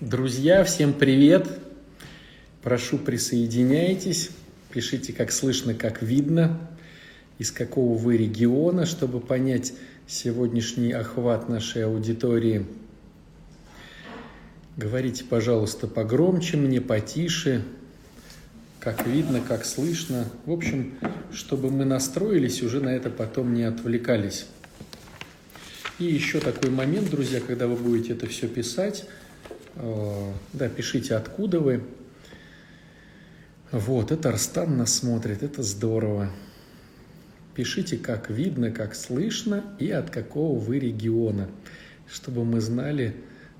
Друзья, всем привет! Прошу, присоединяйтесь, пишите, как слышно, как видно, из какого вы региона, чтобы понять сегодняшний охват нашей аудитории. Говорите, пожалуйста, погромче мне, потише, как видно, как слышно. В общем, чтобы мы настроились, уже на это потом не отвлекались. И еще такой момент, друзья, когда вы будете это все писать, да, пишите, откуда вы. Вот, это Арстан нас смотрит, это здорово. Пишите, как видно, как слышно и от какого вы региона, чтобы мы знали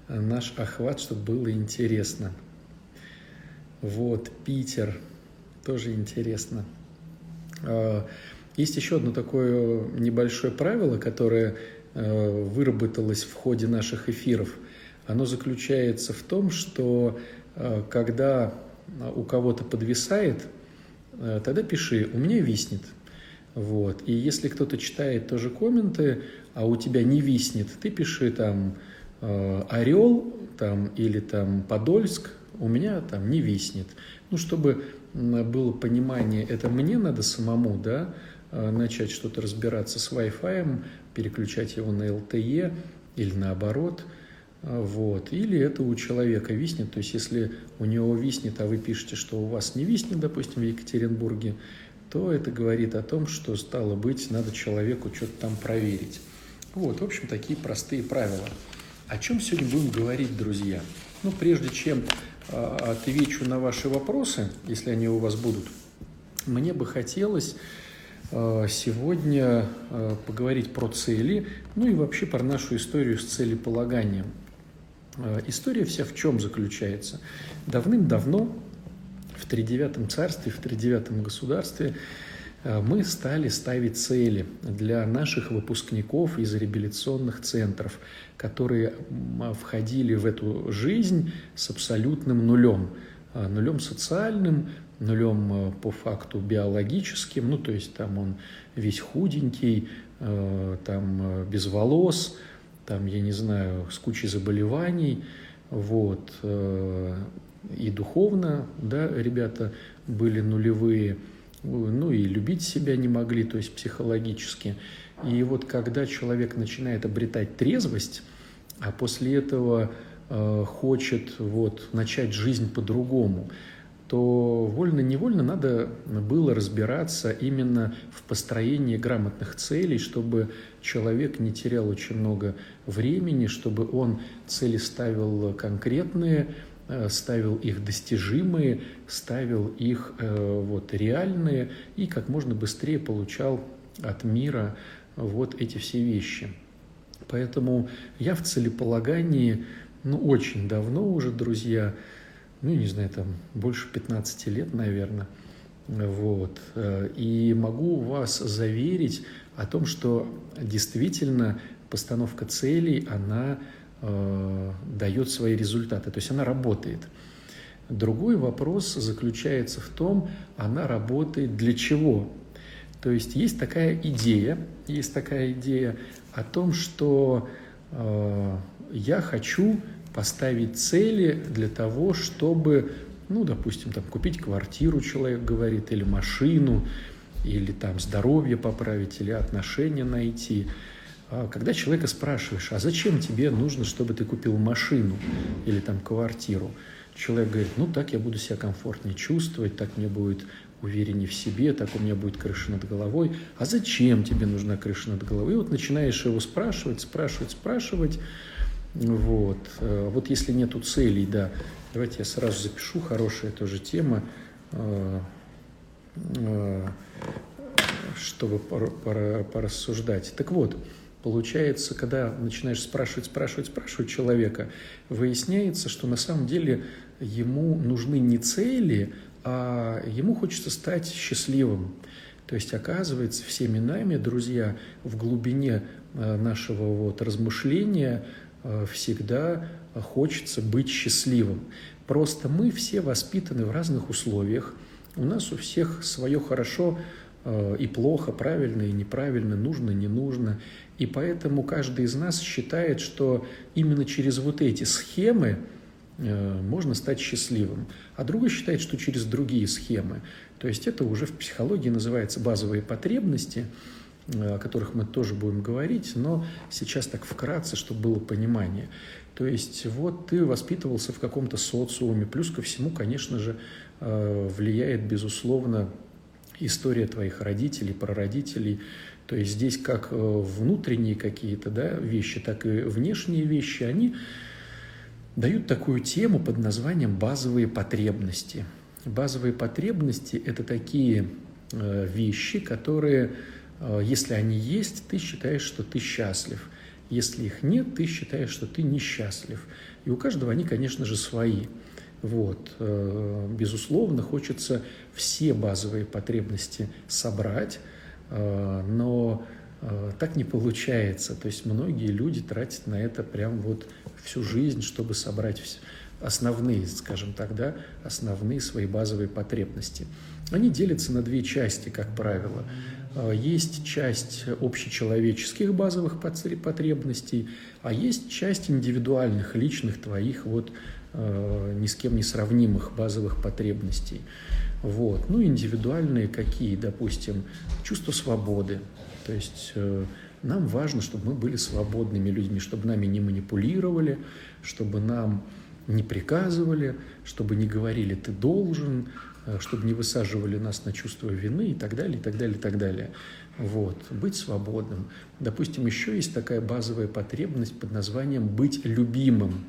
э, наш охват, чтобы было интересно. Вот, Питер, тоже интересно. Э, есть еще одно такое небольшое правило, которое Э, выработалось в ходе наших эфиров, оно заключается в том, что э, когда у кого-то подвисает, э, тогда пиши «у меня виснет». Вот. И если кто-то читает тоже комменты, а у тебя не виснет, ты пиши там «Орел» там, или там «Подольск», у меня там не виснет. Ну, чтобы было понимание, это мне надо самому, да, начать что-то разбираться с Wi-Fi, переключать его на LTE или наоборот. Вот. Или это у человека виснет, то есть если у него виснет, а вы пишете, что у вас не виснет, допустим, в Екатеринбурге, то это говорит о том, что стало быть, надо человеку что-то там проверить. Вот, в общем, такие простые правила. О чем сегодня будем говорить, друзья? Ну, прежде чем э, отвечу на ваши вопросы, если они у вас будут, мне бы хотелось Э, сегодня э, поговорить про цели, ну и вообще про нашу историю с целеполаганием. Э, история вся в чем заключается? Давным-давно в тридевятом царстве, в тридевятом государстве мы стали ставить цели для наших выпускников из реабилитационных центров, которые входили в эту жизнь с абсолютным нулем. Нулем социальным, нулем э, по факту биологическим, ну, то есть там он весь худенький, э, там э, без волос, там, я не знаю, с кучей заболеваний, вот, и духовно, да, ребята были нулевые, ну и любить себя не могли, то есть психологически. И вот когда человек начинает обретать трезвость, а после этого э, хочет вот, начать жизнь по-другому, то вольно-невольно надо было разбираться именно в построении грамотных целей, чтобы человек не терял очень много времени, чтобы он цели ставил конкретные, э, ставил их достижимые, ставил их э, вот, реальные и как можно быстрее получал от мира вот эти все вещи. Поэтому я в целеполагании, ну, очень давно уже, друзья, ну, не знаю, там больше 15 лет, наверное. Вот. И могу вас заверить о том, что действительно постановка целей, она э, дает свои результаты, то есть она работает. Другой вопрос заключается в том, она работает для чего. То есть есть такая идея, есть такая идея о том, что э, я хочу поставить цели для того, чтобы, ну, допустим, там, купить квартиру, человек говорит, или машину, или там здоровье поправить, или отношения найти. А когда человека спрашиваешь, а зачем тебе нужно, чтобы ты купил машину или там квартиру, человек говорит, ну так я буду себя комфортнее чувствовать, так мне будет увереннее в себе, так у меня будет крыша над головой. А зачем тебе нужна крыша над головой? И вот начинаешь его спрашивать, спрашивать, спрашивать, вот. Э, вот если нету целей, да, давайте я сразу запишу, хорошая тоже тема, э, э, чтобы порассуждать. Так вот, получается, когда начинаешь спрашивать, спрашивать, спрашивать человека, выясняется, что на самом деле ему нужны не цели, а ему хочется стать счастливым. То есть, оказывается, всеми нами, друзья, в глубине нашего вот размышления – всегда хочется быть счастливым. Просто мы все воспитаны в разных условиях. У нас у всех свое хорошо э, и плохо, правильно и неправильно, нужно, не нужно. И поэтому каждый из нас считает, что именно через вот эти схемы э, можно стать счастливым, а другой считает, что через другие схемы. То есть это уже в психологии называется базовые потребности, о которых мы тоже будем говорить, но сейчас так вкратце, чтобы было понимание. То есть вот ты воспитывался в каком-то социуме, плюс ко всему, конечно же, влияет, безусловно, история твоих родителей, прародителей. То есть здесь как э, внутренние какие-то да, вещи, так и внешние вещи, они дают такую тему под названием «базовые потребности». Базовые потребности – это такие э, вещи, которые, э, если они есть, ты считаешь, что ты счастлив. Если их нет, ты считаешь, что ты несчастлив. И у каждого они, конечно же, свои. Вот. Безусловно, хочется все базовые потребности собрать, э, но э, так не получается. То есть многие люди тратят на это прям вот всю жизнь, чтобы собрать основные, скажем так, да, основные свои базовые потребности. Они делятся на две части, как правило. Э, есть часть общечеловеческих базовых потребностей, а есть часть индивидуальных, личных твоих вот ни с кем не сравнимых базовых потребностей. Вот. Ну, индивидуальные какие, допустим, чувство свободы. То есть э, нам важно, чтобы мы были свободными людьми, чтобы нами не манипулировали, чтобы нам не приказывали, чтобы не говорили «ты должен», чтобы не высаживали нас на чувство вины и так далее, и так далее, и так далее. Вот. Быть свободным. Допустим, еще есть такая базовая потребность под названием «быть любимым».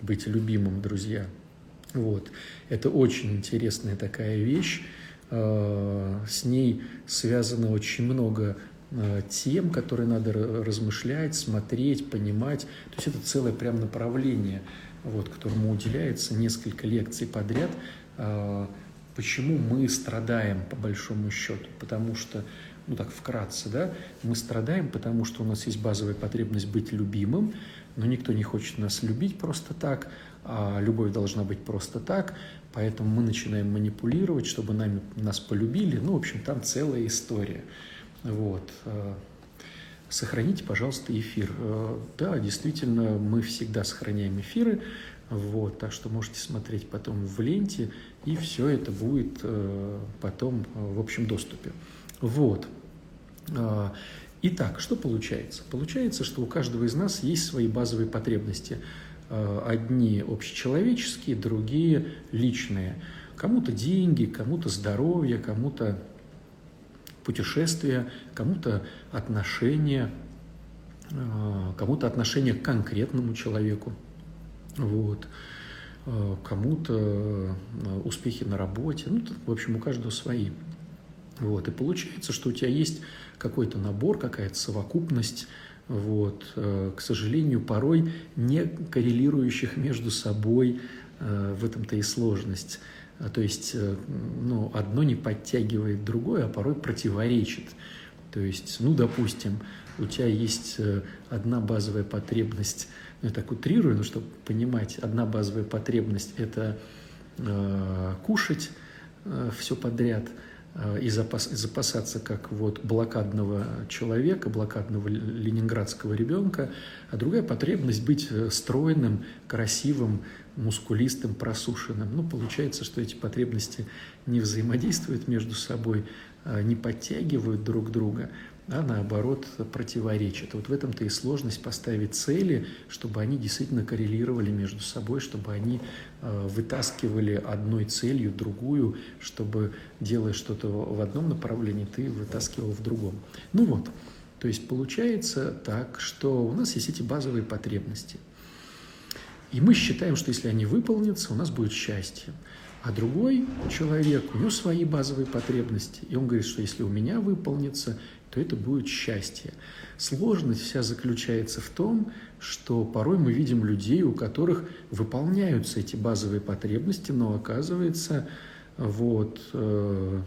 Быть любимым, друзья – вот. Это очень интересная такая вещь. А, с ней связано очень много а, тем, которые надо размышлять, смотреть, понимать. То есть это целое прям направление, вот, которому уделяется несколько лекций подряд. Почему мы страдаем, по большому счету? Потому что, ну так вкратце, да, мы страдаем, потому что у нас есть базовая потребность быть любимым, но никто не хочет нас любить просто так, а любовь должна быть просто так, поэтому мы начинаем манипулировать, чтобы нами, нас полюбили. Ну, в общем, там целая история. Вот. Э, сохраните, пожалуйста, эфир. Э, да, действительно, мы всегда сохраняем эфиры, вот, так что можете смотреть потом в ленте, и все это будет э, потом в общем доступе. Вот. Итак, что получается? Получается, что у каждого из нас есть свои базовые потребности – Э, одни общечеловеческие, другие личные. Кому-то деньги, кому-то здоровье, кому-то путешествия, кому-то отношения, э, кому-то отношение к конкретному человеку, вот. Э, кому-то успехи на работе, ну, в общем, у каждого свои. Вот. И получается, что у тебя есть какой-то набор, какая-то совокупность вот, э, к сожалению, порой не коррелирующих между собой, э, в этом-то и сложность. А, то есть э, ну, одно не подтягивает другое, а порой противоречит. То есть, ну, допустим, у тебя есть одна базовая потребность, я так утрирую, но чтобы понимать, одна базовая потребность – это э, кушать э, все подряд – Э, и запас, запасаться как вот блокадного человека, блокадного ленинградского ребенка, а другая потребность быть э, стройным, красивым, мускулистым, просушенным. Ну, получается, что эти потребности не взаимодействуют между собой, а не подтягивают друг друга, а наоборот противоречат. Вот в этом-то и сложность поставить цели, чтобы они действительно коррелировали между собой, чтобы они э, вытаскивали одной целью другую, чтобы, делая что-то в одном направлении, ты вытаскивал в другом. Ну вот, то есть получается так, что у нас есть эти базовые потребности. И мы считаем, что если они выполнятся, у нас будет счастье. А другой человек, у него свои базовые потребности. И он говорит, что если у меня выполнится, то это будет счастье. Сложность вся заключается в том, что порой мы видим людей, у которых выполняются эти базовые потребности, но оказывается, вот, э,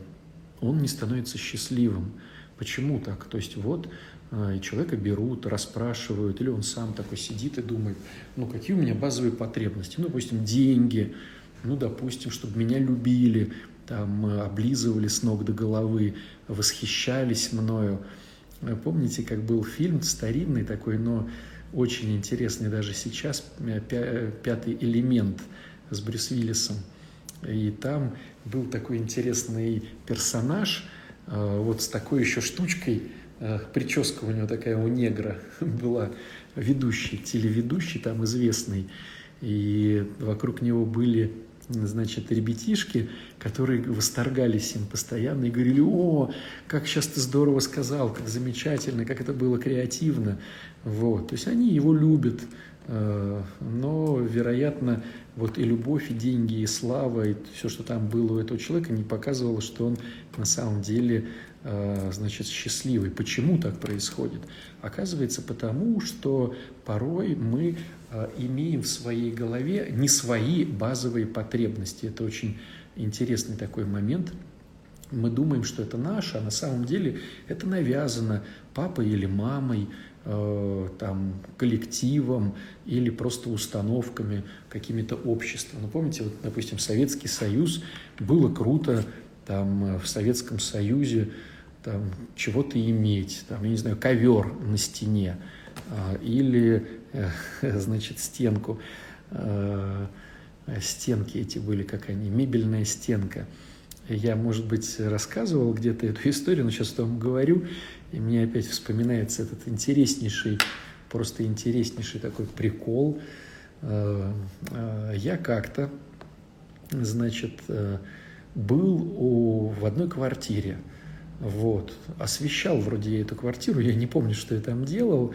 он не становится счастливым. Почему так? То есть вот э, человека берут, расспрашивают, или он сам такой сидит и думает, ну какие у меня базовые потребности? Ну, допустим, деньги, ну, допустим, чтобы меня любили, там облизывали с ног до головы, восхищались мною. Помните, как был фильм старинный такой, но очень интересный даже сейчас, пятый элемент с Брюс Виллисом. И там был такой интересный персонаж, вот с такой еще штучкой, прическа у него такая у негра была, ведущий, телеведущий там известный, и вокруг него были значит, ребятишки, которые восторгались им постоянно и говорили, о, как сейчас ты здорово сказал, как замечательно, как это было креативно. Вот. То есть они его любят, э, но, вероятно, вот и любовь, и деньги, и слава, и все, что там было у этого человека, не показывало, что он на самом деле значит, счастливый. Почему так происходит? Оказывается, потому что порой мы Э, имеем в своей голове не свои базовые потребности. Это очень интересный такой момент. Мы думаем, что это наше, а на самом деле это навязано папой или мамой, э, там, коллективом или просто установками, какими-то обществом. Ну, помните, вот, допустим, Советский Союз, было круто там, э, в Советском Союзе там, чего-то иметь, там, я не знаю, ковер на стене, а, или, э, значит, стенку, э, стенки эти были, как они, мебельная стенка. Я, может быть, рассказывал где-то эту историю, но сейчас вам говорю, и мне опять вспоминается этот интереснейший, просто интереснейший такой прикол. Э, я как-то, значит, был у, в одной квартире, вот, освещал вроде я эту квартиру, я не помню, что я там делал,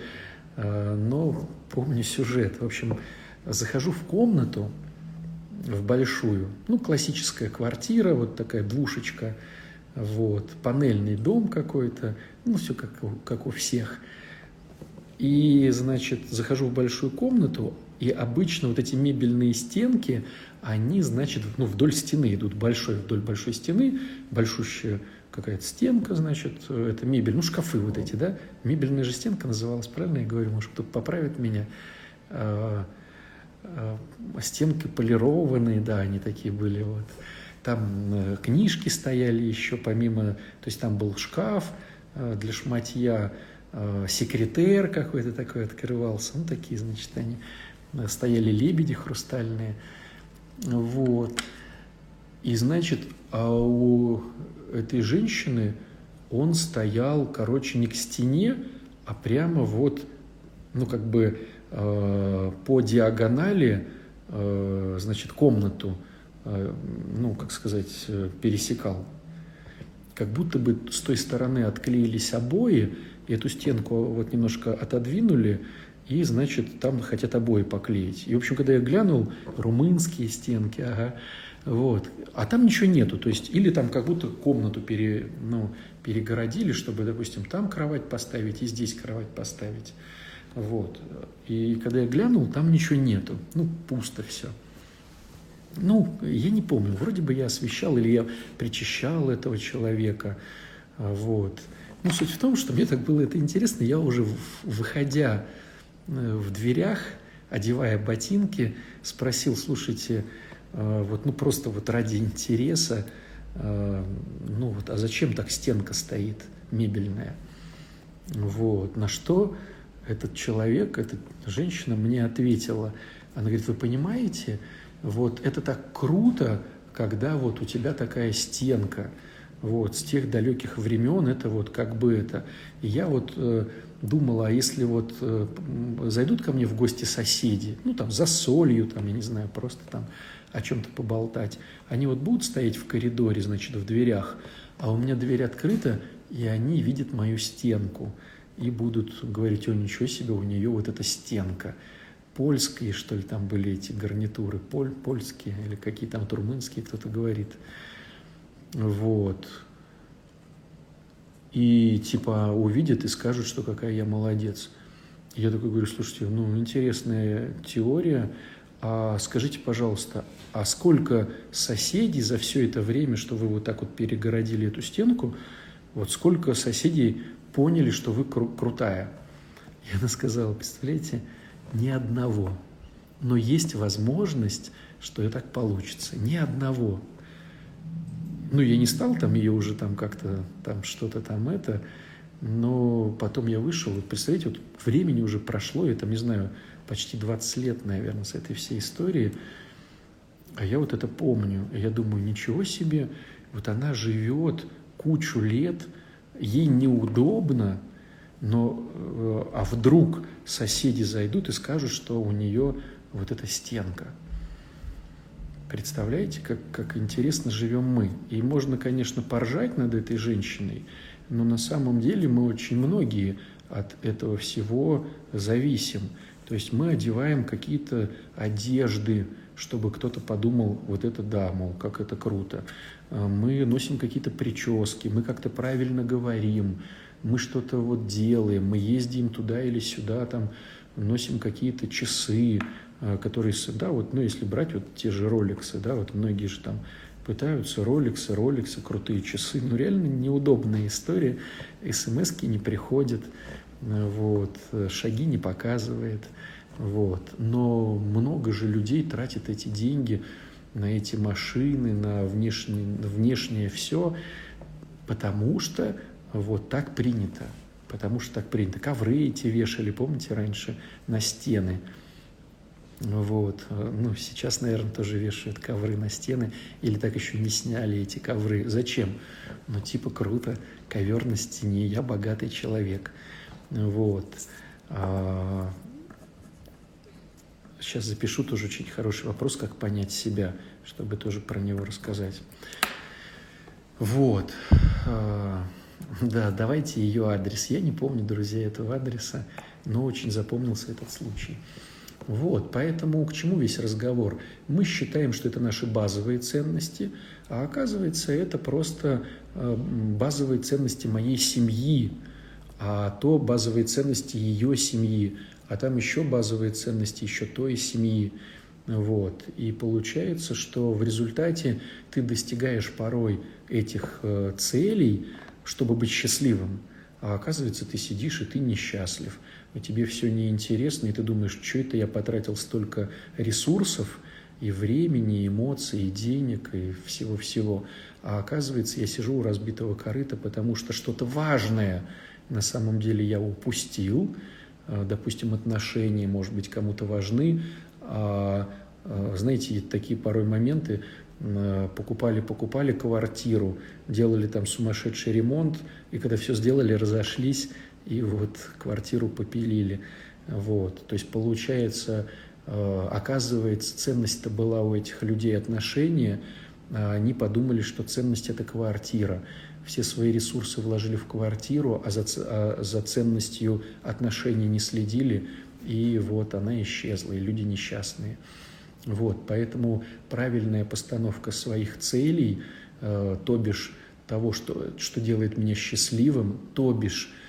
Э, но помню сюжет. В общем, захожу в комнату, в большую, ну, классическая квартира, вот такая двушечка, вот, панельный дом какой-то, ну, все как, как у всех. И, значит, захожу в большую комнату, и обычно вот эти мебельные стенки, они, значит, ну, вдоль стены идут, большой, вдоль большой стены, большущая какая-то стенка, значит, это мебель, ну, шкафы вот эти, да, мебельная же стенка называлась, правильно я говорю, может, кто-то поправит меня, а, а, стенки полированные, да, они такие были, вот, там э, книжки стояли еще помимо, то есть там был шкаф э, для шматья, э, секретер какой-то такой открывался, ну, такие, значит, они, стояли лебеди хрустальные, вот, и, значит, а у этой женщины он стоял, короче, не к стене, а прямо вот, ну, как бы э, по диагонали, э, значит, комнату, э, ну, как сказать, э, пересекал. Как будто бы с той стороны отклеились обои, и эту стенку вот немножко отодвинули, и, значит, там хотят обои поклеить. И, в общем, когда я глянул, румынские стенки, ага, вот. А там ничего нету. То есть, или там как будто комнату пере, ну, перегородили, чтобы, допустим, там кровать поставить и здесь кровать поставить. Вот. И когда я глянул, там ничего нету. Ну, пусто все. Ну, я не помню, вроде бы я освещал или я причащал этого человека. Вот. Ну, суть в том, что мне так было это интересно, я уже, выходя э, в дверях, одевая ботинки, спросил, слушайте, вот, ну, просто вот ради интереса, а, ну, вот, а зачем так стенка стоит мебельная? Вот, на что этот человек, эта женщина мне ответила, она говорит, вы понимаете, вот это так круто, когда вот у тебя такая стенка, вот, с тех далеких времен это вот как бы это. И я вот э, думала, а если вот э, зайдут ко мне в гости соседи, ну, там, за солью, там, я не знаю, просто там о чем-то поболтать, они вот будут стоять в коридоре, значит, в дверях, а у меня дверь открыта, и они видят мою стенку и будут говорить, о, ничего себе, у нее вот эта стенка. Польские, что ли, там были эти гарнитуры, поль, польские или какие там турмынские, кто-то говорит. Вот. И типа увидят и скажут, что какая я молодец. Я такой говорю, слушайте, ну, интересная теория, а скажите, пожалуйста, а сколько соседей за все это время, что вы вот так вот перегородили эту стенку, вот сколько соседей поняли, что вы кру- крутая? И она сказала, представляете, ни одного. Но есть возможность, что и так получится. Ни одного. Ну, я не стал там ее уже там как-то, там что-то там это, Но потом я вышел, вот представляете, вот времени уже прошло, я там, не знаю, почти 20 лет, наверное, с этой всей истории, а я вот это помню. Я думаю, ничего себе, вот она живет кучу лет, ей неудобно, но э, а вдруг соседи зайдут и скажут, что у нее вот эта стенка. Представляете, как, как интересно живем мы. И можно, конечно, поржать над этой женщиной, но на самом деле мы очень многие от этого всего зависим. То есть мы одеваем какие-то одежды, чтобы кто-то подумал, вот это да, мол, как это круто. А мы носим какие-то прически, мы как-то правильно говорим, мы что-то вот делаем, мы ездим туда или сюда, там, носим какие-то часы, которые, да, вот, ну, если брать вот те же роликсы, да, вот многие же там пытаются роликсы, роликсы, крутые часы, ну, реально неудобная история, смс не приходят, вот, шаги не показывает, вот. Но много же людей тратит эти деньги на эти машины, на внешнее, внешнее все, потому что вот так принято. Потому что так принято. Ковры эти вешали, помните, раньше на стены. Вот. Ну, сейчас, наверное, тоже вешают ковры на стены. Или так еще не сняли эти ковры. Зачем? Ну, типа, круто. Ковер на стене. Я богатый человек. Вот. А, сейчас запишу тоже очень хороший вопрос, как понять себя, чтобы тоже про него рассказать. Вот. А, да, давайте ее адрес. Я не помню, друзья, этого адреса, но очень запомнился этот случай. Вот, поэтому к чему весь разговор? Мы считаем, что это наши базовые ценности, а оказывается, это просто а, базовые ценности моей семьи, а то базовые ценности ее семьи, а там еще базовые ценности еще той семьи. Вот. И получается, что в результате ты достигаешь порой этих э, целей, чтобы быть счастливым, а оказывается, ты сидишь и ты несчастлив, тебе все неинтересно, и ты думаешь, что это я потратил столько ресурсов, и времени, и эмоций, и денег, и всего-всего. А оказывается, я сижу у разбитого корыта, потому что что-то важное – на самом деле я упустил, а, допустим, отношения, может быть, кому-то важны, а, а, знаете, такие порой моменты, покупали, покупали квартиру, делали там сумасшедший ремонт, и когда все сделали, разошлись, и вот квартиру попилили. Вот. То есть получается, оказывается, ценность-то была у этих людей отношения, а они подумали, что ценность – это квартира все свои ресурсы вложили в квартиру, а за, а за ценностью отношений не следили, и вот она исчезла, и люди несчастные. Вот, поэтому правильная постановка своих целей, э, то бишь того, что, что делает меня счастливым, то бишь э,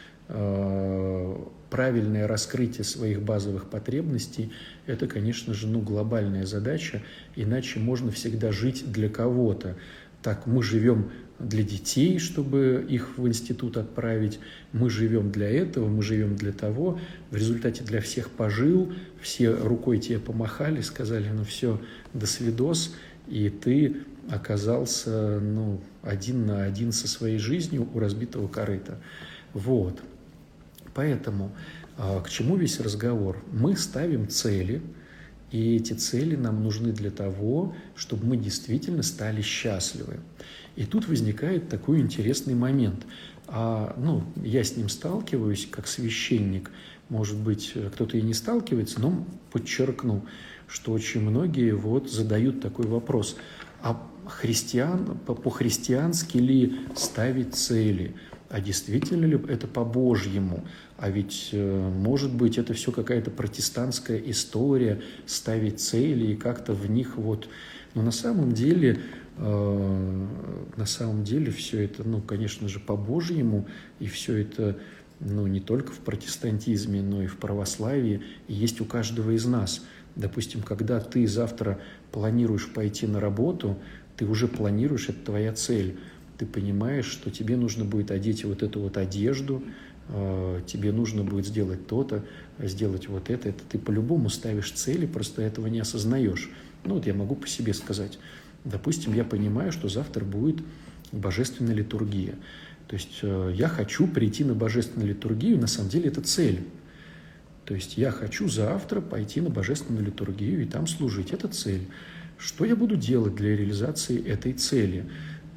правильное раскрытие своих базовых потребностей, это, конечно же, ну, глобальная задача, иначе можно всегда жить для кого-то. Так, мы живем для детей, чтобы их в институт отправить. Мы живем для этого, мы живем для того. В результате для всех пожил, все рукой тебе помахали, сказали, ну все, до свидос, и ты оказался ну, один на один со своей жизнью у разбитого корыта. Вот. Поэтому а, к чему весь разговор? Мы ставим цели, и эти цели нам нужны для того, чтобы мы действительно стали счастливы. И тут возникает такой интересный момент. А, ну, я с ним сталкиваюсь как священник. Может быть, кто-то и не сталкивается, но подчеркну, что очень многие вот задают такой вопрос. А христиан, по-христиански ли ставить цели? А действительно ли это по-божьему? А ведь, э, может быть, это все какая-то протестантская история, ставить цели и как-то в них вот... Но на самом деле Э, на самом деле все это, ну, конечно же, по-божьему, и все это, ну, не только в протестантизме, но и в православии, и есть у каждого из нас. Допустим, когда ты завтра планируешь пойти на работу, ты уже планируешь, это твоя цель. Ты понимаешь, что тебе нужно будет одеть вот эту вот одежду, э, тебе нужно будет сделать то-то, сделать вот это. Это ты по-любому ставишь цели, просто этого не осознаешь. Ну вот я могу по себе сказать. Допустим, я понимаю, что завтра будет божественная литургия. То есть э, я хочу прийти на божественную литургию, на самом деле это цель. То есть я хочу завтра пойти на божественную литургию и там служить. Это цель. Что я буду делать для реализации этой цели?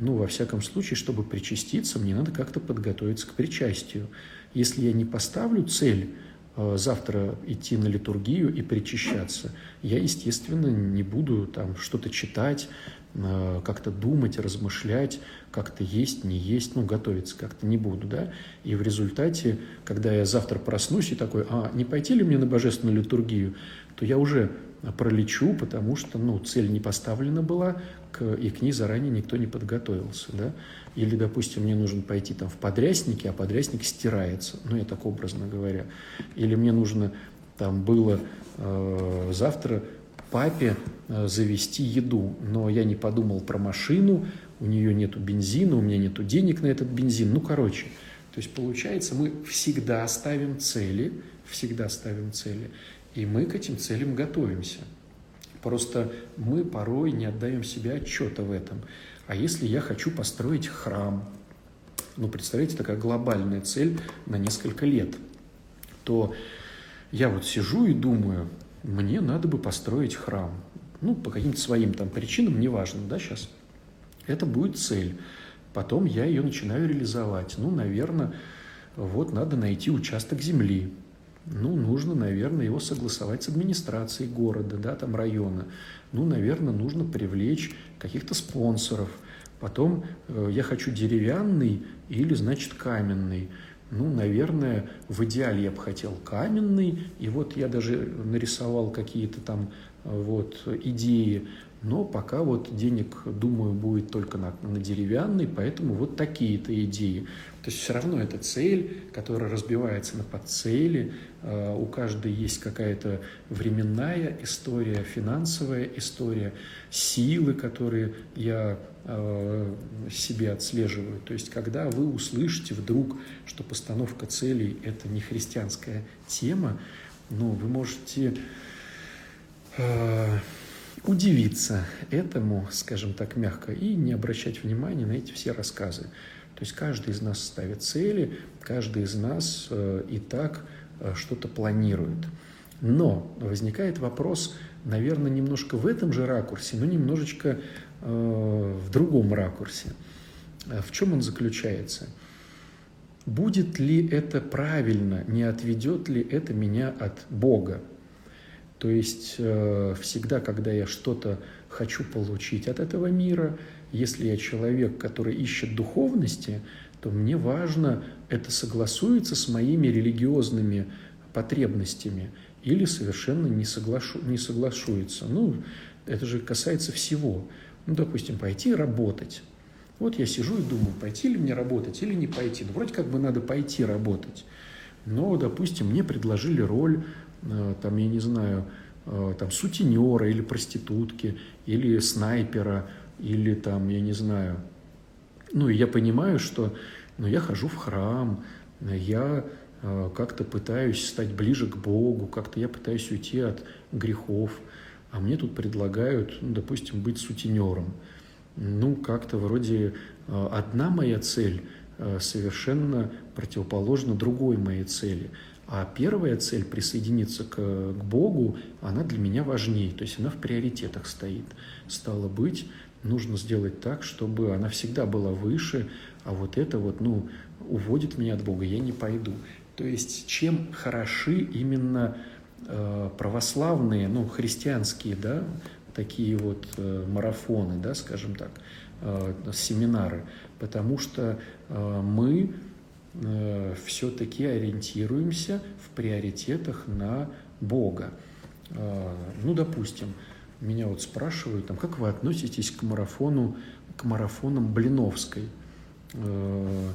Ну, во всяком случае, чтобы причаститься, мне надо как-то подготовиться к причастию. Если я не поставлю цель э, завтра идти на литургию и причащаться, я, естественно, не буду там что-то читать, э, как-то думать, размышлять, как-то есть, не есть, ну, готовиться как-то не буду, да. И в результате, когда я завтра проснусь и такой, а, не пойти ли мне на божественную литургию, то я уже пролечу, потому что, ну, цель не поставлена была, к, и к ней заранее никто не подготовился, да. Или, допустим, мне нужно пойти там в подрясники, а подрясник стирается, ну, я так образно говоря. Или мне нужно там было э, завтра папе э, завести еду, но я не подумал про машину, у нее нету бензина, у меня нету денег на этот бензин. Ну, короче, то есть получается, мы всегда ставим цели, всегда ставим цели, и мы к этим целям готовимся. Просто мы порой не отдаем себе отчета в этом. А если я хочу построить храм, ну, представляете, такая глобальная цель на несколько лет, то я вот сижу и думаю, мне надо бы построить храм. Ну, по каким-то своим там причинам, неважно, да, сейчас – это будет цель. Потом я ее начинаю реализовать. Ну, наверное, вот надо найти участок земли. Ну, нужно, наверное, его согласовать с администрацией города, да, там района. Ну, наверное, нужно привлечь каких-то спонсоров. Потом э, я хочу деревянный или, значит, каменный. Ну, наверное, в идеале я бы хотел каменный. И вот я даже нарисовал какие-то там э, вот идеи но пока вот денег, думаю, будет только на, на деревянный, поэтому вот такие-то идеи. То есть все равно это цель, которая разбивается на подцели, у каждой есть какая-то временная история, финансовая история, силы, которые я э, себе отслеживаю. То есть когда вы услышите вдруг, что постановка целей – это не христианская тема, ну, вы можете э, удивиться этому, скажем так, мягко, и не обращать внимания на эти все рассказы. То есть каждый из нас ставит цели, каждый из нас э, и так э, что-то планирует. Но возникает вопрос, наверное, немножко в этом же ракурсе, но немножечко э, в другом ракурсе. В чем он заключается? Будет ли это правильно, не отведет ли это меня от Бога? То есть э, всегда, когда я что-то хочу получить от этого мира, если я человек, который ищет духовности, то мне важно, это согласуется с моими религиозными потребностями или совершенно не, соглашу, не соглашуется. Ну, это же касается всего. Ну, допустим, пойти работать. Вот я сижу и думаю, пойти ли мне работать или не пойти. Ну, вроде как бы надо пойти работать. Но, допустим, мне предложили роль Э, там, я не знаю, э, там, сутенера или проститутки, или снайпера, или там, я не знаю. Ну, и я понимаю, что ну, я хожу в храм, я э, как-то пытаюсь стать ближе к Богу, как-то я пытаюсь уйти от грехов, а мне тут предлагают, ну, допустим, быть сутенером. Ну, как-то вроде одна моя цель совершенно противоположна другой моей цели – а первая цель присоединиться к, к Богу, она для меня важнее, то есть она в приоритетах стоит. Стало быть, нужно сделать так, чтобы она всегда была выше, а вот это вот, ну, уводит меня от Бога, я не пойду. То есть чем хороши именно э, православные, ну, христианские, да, такие вот э, марафоны, да, скажем так, э, семинары, потому что э, мы Э, все-таки ориентируемся в приоритетах на Бога. Э, ну, допустим, меня вот спрашивают, там, как вы относитесь к марафону, к марафонам Блиновской? Э,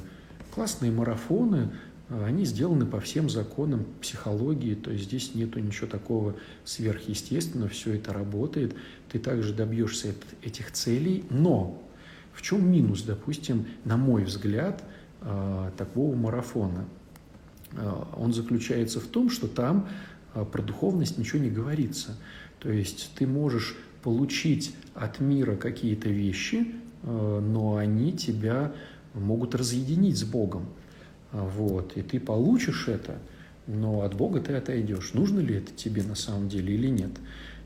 классные марафоны, они сделаны по всем законам психологии, то есть здесь нету ничего такого сверхъестественного, все это работает, ты также добьешься этих целей, но в чем минус, допустим, на мой взгляд – Э, такого марафона. Э, он заключается в том, что там э, про духовность ничего не говорится. То есть ты можешь получить от мира какие-то вещи, но они тебя могут разъединить с Богом. Вот, и ты получишь это, но от Бога ты отойдешь. Нужно ли это тебе на самом деле или нет?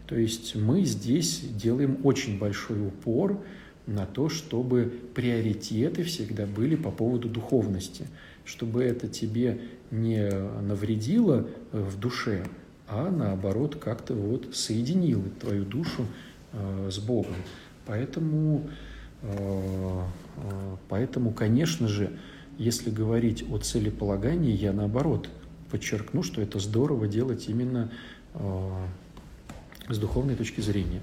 То есть мы здесь делаем очень большой упор на то, чтобы приоритеты всегда были по поводу духовности, чтобы это тебе не навредило в душе, а наоборот как-то вот соединило твою душу э, с Богом. Поэтому, э, э, поэтому, конечно же, если говорить о целеполагании, я наоборот подчеркну, что это здорово делать именно с духовной точки зрения.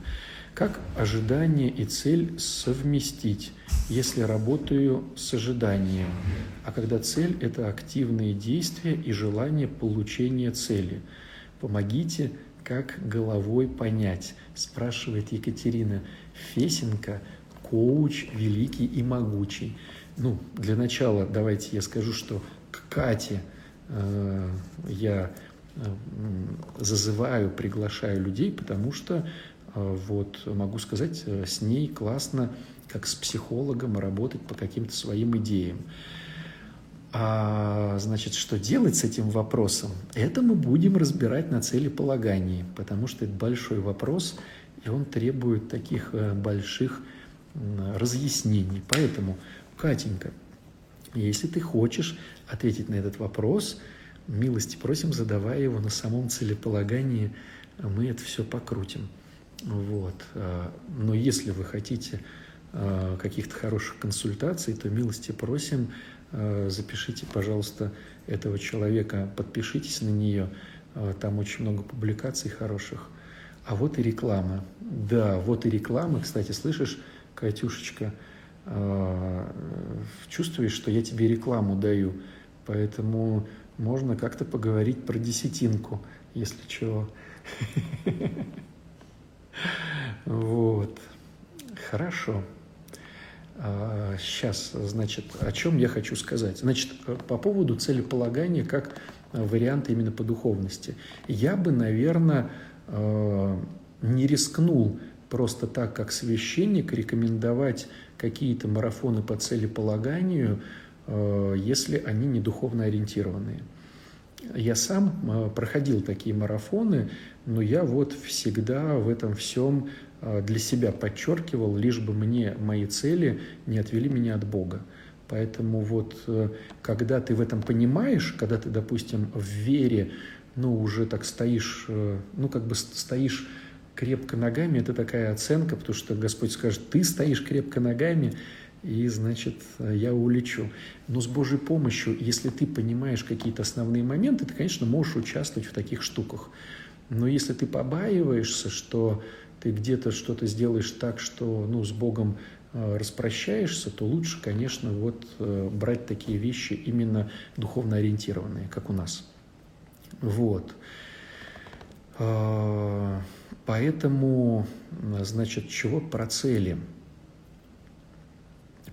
Как ожидание и цель совместить, если работаю с ожиданием, а когда цель – это активные действия и желание получения цели? Помогите, как головой понять, спрашивает Екатерина Фесенко, коуч великий и могучий. Ну, для начала давайте я скажу, что к Кате э, я э, зазываю, приглашаю людей, потому что э, вот могу сказать, э, с ней классно, как с психологом, работать по каким-то своим идеям. А значит, что делать с этим вопросом? Это мы будем разбирать на целеполагании, потому что это большой вопрос, и он требует таких э, больших разъяснений. Поэтому, Катенька, если ты хочешь ответить на этот вопрос, милости просим, задавая его на самом целеполагании, мы это все покрутим. Вот. А, но если вы хотите а, каких-то хороших консультаций, то милости просим, а, запишите, пожалуйста, этого человека, подпишитесь на нее, там очень много публикаций хороших. А вот и реклама. Да, вот и реклама. Кстати, слышишь, Катюшечка, чувствуешь, что я тебе рекламу даю, поэтому можно как-то поговорить про десятинку, если чего. Вот. Хорошо. Сейчас, а, значит, о чем я хочу сказать. Значит, по поводу целеполагания как варианта именно по духовности. Я бы, наверное, а, не рискнул просто так, как священник, рекомендовать какие-то марафоны по целеполаганию, а, если они не духовно ориентированные. Я сам проходил такие марафоны, но я вот всегда в этом всем а, для себя подчеркивал, лишь бы мне мои цели не отвели меня от Бога. Поэтому вот э, когда ты в этом понимаешь, когда ты, допустим, в вере, ну, уже так стоишь, э, ну, как бы стоишь крепко ногами, это такая оценка, потому что Господь скажет, ты стоишь крепко ногами, и, значит, я улечу. Но с Божьей помощью, если ты понимаешь какие-то основные моменты, ты, конечно, можешь участвовать в таких штуках. Но если ты побаиваешься, что ты где-то что-то сделаешь так, что ну, с Богом э, распрощаешься, то лучше, конечно, вот э, брать такие вещи именно духовно ориентированные, как у нас. Вот. Поэтому, значит, чего про цели?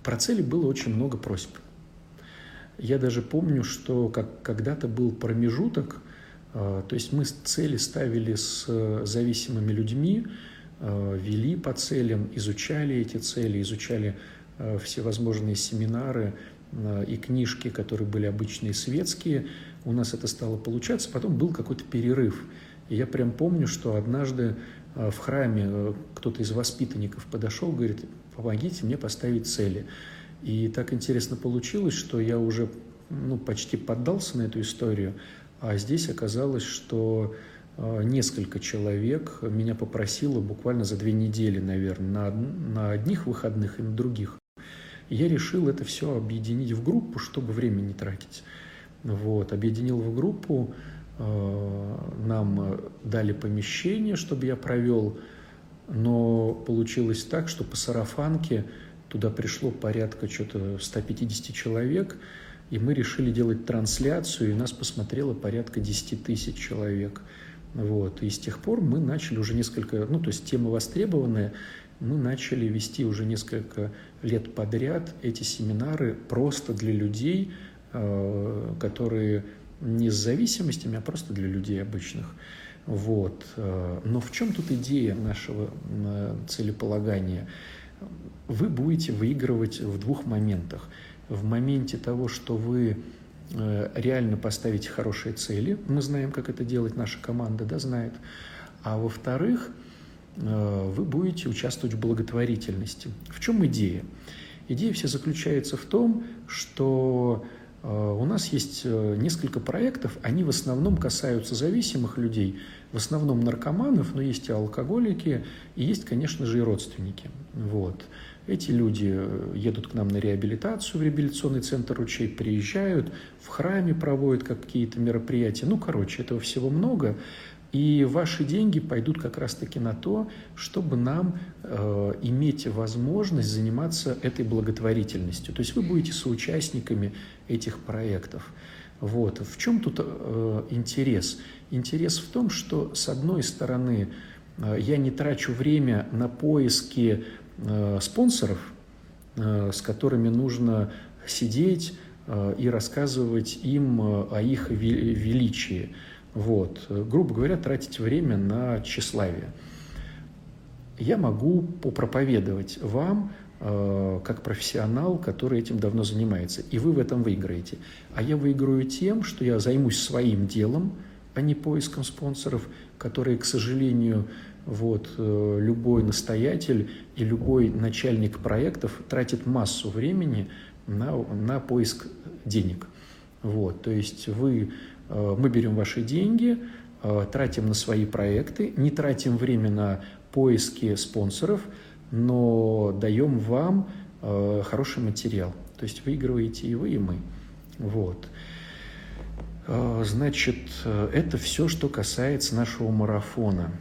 Про цели было очень много просьб. Я даже помню, что как когда-то был промежуток, а, то есть мы цели ставили с э, зависимыми людьми, а, вели по целям, изучали эти цели, изучали всевозможные семинары и книжки, которые были обычные светские. У нас это стало получаться. Потом был какой-то перерыв. И я прям помню, что однажды в храме э, кто-то из воспитанников подошел, говорит, помогите мне поставить цели. И так интересно получилось, что я уже ну, почти поддался на эту историю, а здесь оказалось, что а, несколько человек меня попросило буквально за две недели, наверное, на, на одних выходных и на других. я решил это все объединить в группу, чтобы время не тратить. Вот, объединил в группу, нам дали помещение, чтобы я провел, но получилось так, что по сарафанке туда пришло порядка что-то 150 человек, и мы решили делать трансляцию, и нас посмотрело порядка 10 тысяч человек. Вот. И с тех пор мы начали уже несколько, ну, то есть тема востребованная, мы начали вести уже несколько лет подряд эти семинары просто для людей, э, которые не с зависимостями, а просто для людей обычных. Вот. Э, но в чем тут идея нашего э, целеполагания? Вы будете выигрывать в двух моментах – в моменте того, что вы э, реально поставите хорошие цели. Мы знаем, как это делать, наша команда да, знает. А во-вторых, вы будете участвовать в благотворительности. В чем идея? Идея вся заключается в том, что у нас есть несколько проектов, они в основном касаются зависимых людей, в основном наркоманов, но есть и алкоголики, и есть, конечно же, и родственники. Вот. Эти люди э, едут к нам на реабилитацию в реабилитационный центр «Ручей», приезжают, в храме проводят какие-то мероприятия. Ну, короче, этого всего много. И ваши деньги пойдут как раз-таки на то, чтобы нам э, иметь возможность заниматься этой благотворительностью. То есть вы будете соучастниками этих проектов. Вот. В чем тут э, интерес? Интерес в том, что с одной стороны э, я не трачу время на поиски Э, спонсоров, э, с которыми нужно сидеть э, и рассказывать им о их величии. Вот. Грубо говоря, тратить время на тщеславие. Я могу попроповедовать вам как профессионал, который этим давно занимается. И вы в этом выиграете. А я выиграю тем, что я займусь своим делом, а не поиском спонсоров, которые, к сожалению, вот, э, любой настоятель и любой начальник проектов тратит массу времени на, на поиск денег. Вот, то есть вы, э, мы берем ваши деньги, э, тратим на свои проекты, не тратим время на поиски спонсоров, но даем вам хороший материал. То есть выигрываете и вы, и мы. Вот. Значит, это все, что касается нашего марафона.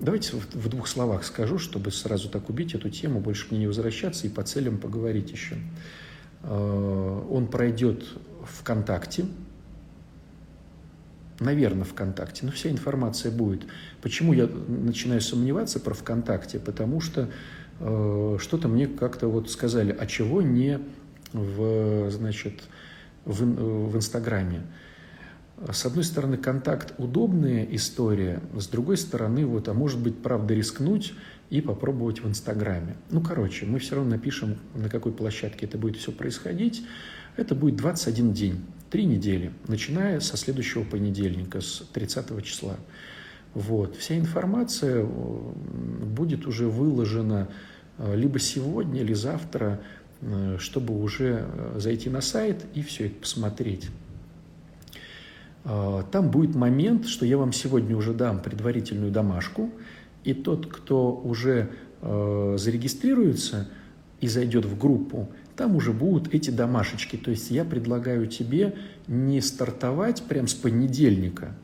Давайте в двух словах скажу, чтобы сразу так убить эту тему, больше к ней не возвращаться и по целям поговорить еще. Э, он пройдет ВКонтакте, наверное, ВКонтакте, но вся информация будет. Почему я начинаю сомневаться про ВКонтакте? Потому что э, что-то мне как-то вот сказали, а чего не в, значит, в, в Инстаграме? с одной стороны, контакт – удобная история, с другой стороны, вот, а может быть, правда, рискнуть и попробовать в Инстаграме. Ну, короче, мы все равно напишем, на какой площадке это будет все происходить. Это будет 21 день, три недели, начиная со следующего понедельника, с 30 числа. Вот. Вся информация э, будет уже выложена э, либо сегодня, или завтра, э, чтобы уже зайти на сайт и все это посмотреть. Там будет момент, что я вам сегодня уже дам предварительную домашку, и тот, кто уже зарегистрируется и зайдет в группу, там уже будут эти домашечки. То есть я предлагаю тебе не стартовать прям с понедельника,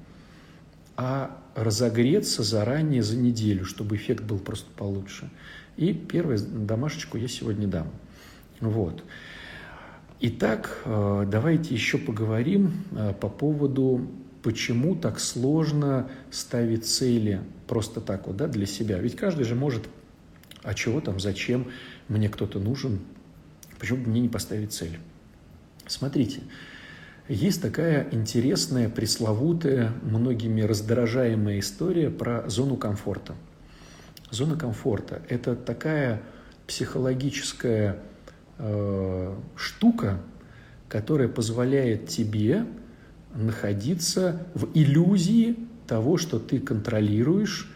а разогреться заранее за неделю, чтобы эффект был просто получше. И первую домашечку я сегодня дам. Вот. Итак, э, давайте еще поговорим э, по поводу, почему так сложно ставить цели просто так вот, да, для себя. Ведь каждый же может, а чего там, зачем, мне кто-то нужен, почему бы мне не поставить цель? Смотрите, есть такая интересная, пресловутая, многими раздражаемая история про зону комфорта. Зона комфорта – это такая психологическая э, штука, которая позволяет тебе находиться в иллюзии того, что ты контролируешь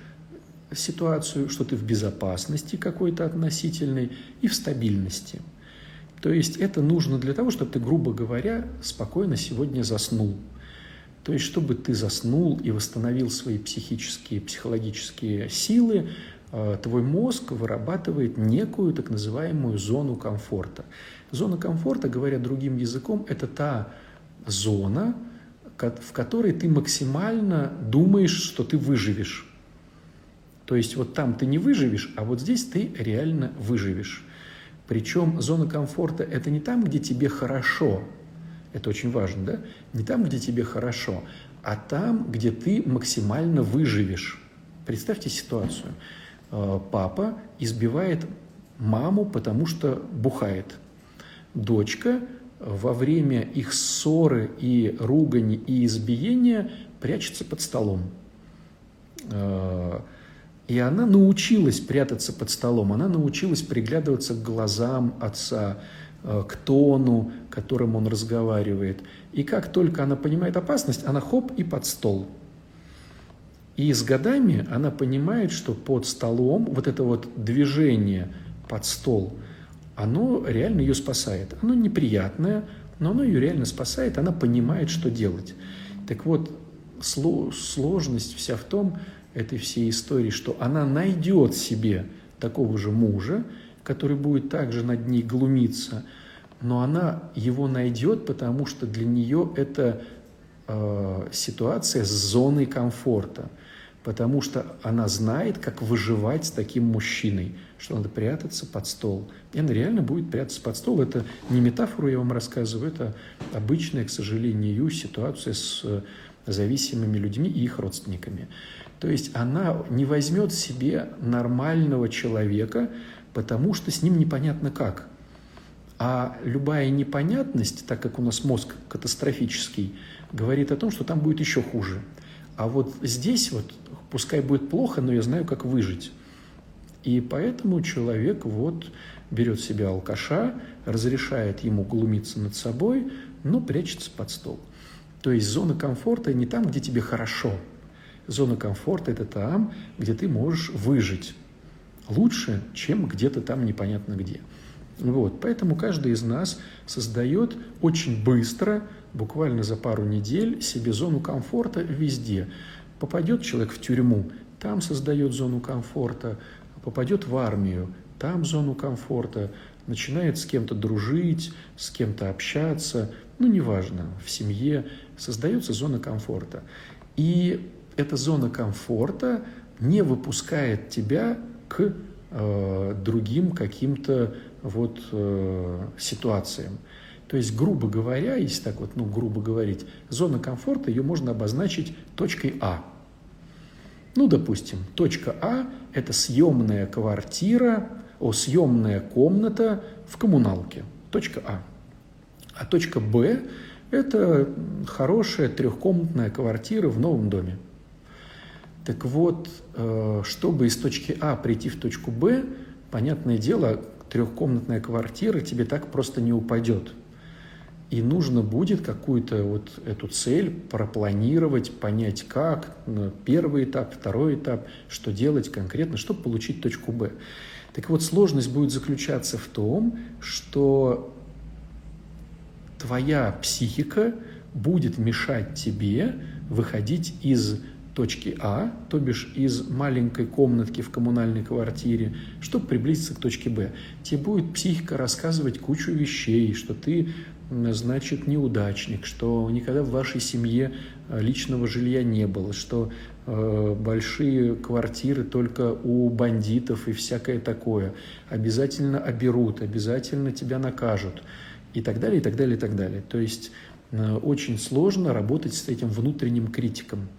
ситуацию, что ты в безопасности какой-то относительной и в стабильности. То есть это нужно для того, чтобы ты, грубо говоря, спокойно сегодня заснул. То есть, чтобы ты заснул и восстановил свои психические, психологические силы, Э, твой мозг вырабатывает некую так называемую зону комфорта. Зона комфорта, говоря другим языком, это та зона, в которой ты максимально думаешь, что ты выживешь. То есть вот там ты не выживешь, а вот здесь ты реально выживешь. Причем зона комфорта – это не там, где тебе хорошо, это очень важно, да? Не там, где тебе хорошо, а там, где ты максимально выживешь. Представьте ситуацию. Э, папа избивает маму, потому что бухает. Дочка во время их ссоры и ругани и избиения прячется под столом. И она научилась прятаться под столом, она научилась приглядываться к глазам отца, э, к тону, которым он разговаривает. И как только она понимает опасность, она хоп и под стол. И с годами она понимает, что под столом вот это вот движение под стол, оно реально ее спасает. Оно неприятное, но оно ее реально спасает, она понимает, что делать. Так вот, сложность вся в том, этой всей истории, что она найдет себе такого же мужа, который будет также над ней глумиться, но она его найдет, потому что для нее это э, ситуация с зоной комфорта, потому что она знает, как выживать с таким мужчиной, что надо прятаться под стол. И она реально будет прятаться под стол. Это не метафору я вам рассказываю, это обычная, к сожалению, ситуация с э, зависимыми людьми и их родственниками. То есть она не возьмет себе нормального человека, потому что с ним непонятно как. А любая непонятность, так как у нас мозг катастрофический, говорит о том, что там будет еще хуже. А вот здесь вот, пускай будет плохо, но я знаю, как выжить. И поэтому человек вот берет себе алкаша, разрешает ему глумиться над собой, но прячется под стол. То есть зона комфорта не там, где тебе хорошо – Зона комфорта – это там, где ты можешь выжить лучше, чем где-то там непонятно где. Вот, поэтому каждый из нас создает очень быстро, буквально за пару недель, себе зону комфорта везде. Попадет человек в тюрьму, там создает зону комфорта, попадет в армию, там зону комфорта, начинает с кем-то дружить, с кем-то общаться, ну, неважно, в семье создается зона комфорта. И эта зона комфорта не выпускает тебя к э, другим каким-то вот э, ситуациям. То есть, грубо говоря, если так вот, ну, грубо говорить, зона комфорта, ее можно обозначить точкой А. Ну, допустим, точка А – это съемная квартира, о, съемная комната в коммуналке. Точка А. А точка Б – это хорошая трехкомнатная квартира в новом доме. Так вот, э, чтобы из точки А прийти в точку Б, понятное дело, трехкомнатная квартира тебе так просто не упадет. И нужно будет какую-то вот эту цель пропланировать, понять как, первый этап, второй этап, что делать конкретно, чтобы получить точку Б. Так вот, сложность будет заключаться в том, что твоя психика будет мешать тебе выходить из точки А, то бишь из маленькой комнатки в коммунальной квартире, чтобы приблизиться к точке Б. Тебе будет психика рассказывать кучу вещей, что ты, значит, неудачник, что никогда в вашей семье э, личного жилья не было, что э, большие квартиры только у бандитов и всякое такое. Обязательно оберут, обязательно тебя накажут и так далее, и так далее, и так далее. То есть э, очень сложно работать с этим внутренним критиком –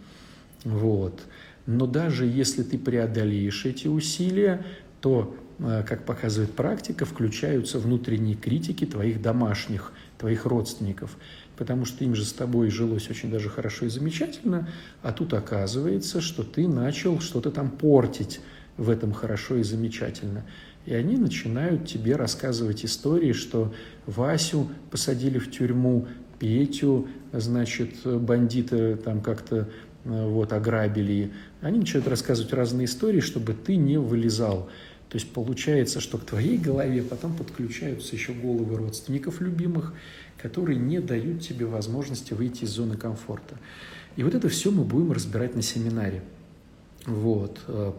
вот. Но даже если ты преодолеешь эти усилия, то, э, как показывает практика, включаются внутренние критики твоих домашних, твоих родственников, потому что им же с тобой жилось очень даже хорошо и замечательно, а тут оказывается, что ты начал что-то там портить в этом хорошо и замечательно. И они начинают тебе рассказывать истории, что Васю посадили в тюрьму, Петю, значит, бандиты там как-то вот, ограбили. Они начинают рассказывать разные истории, чтобы ты не вылезал. То есть получается, что к твоей голове потом подключаются еще головы родственников любимых, которые не дают тебе возможности выйти из зоны комфорта. И вот это все мы будем разбирать на семинаре. Вот. Э,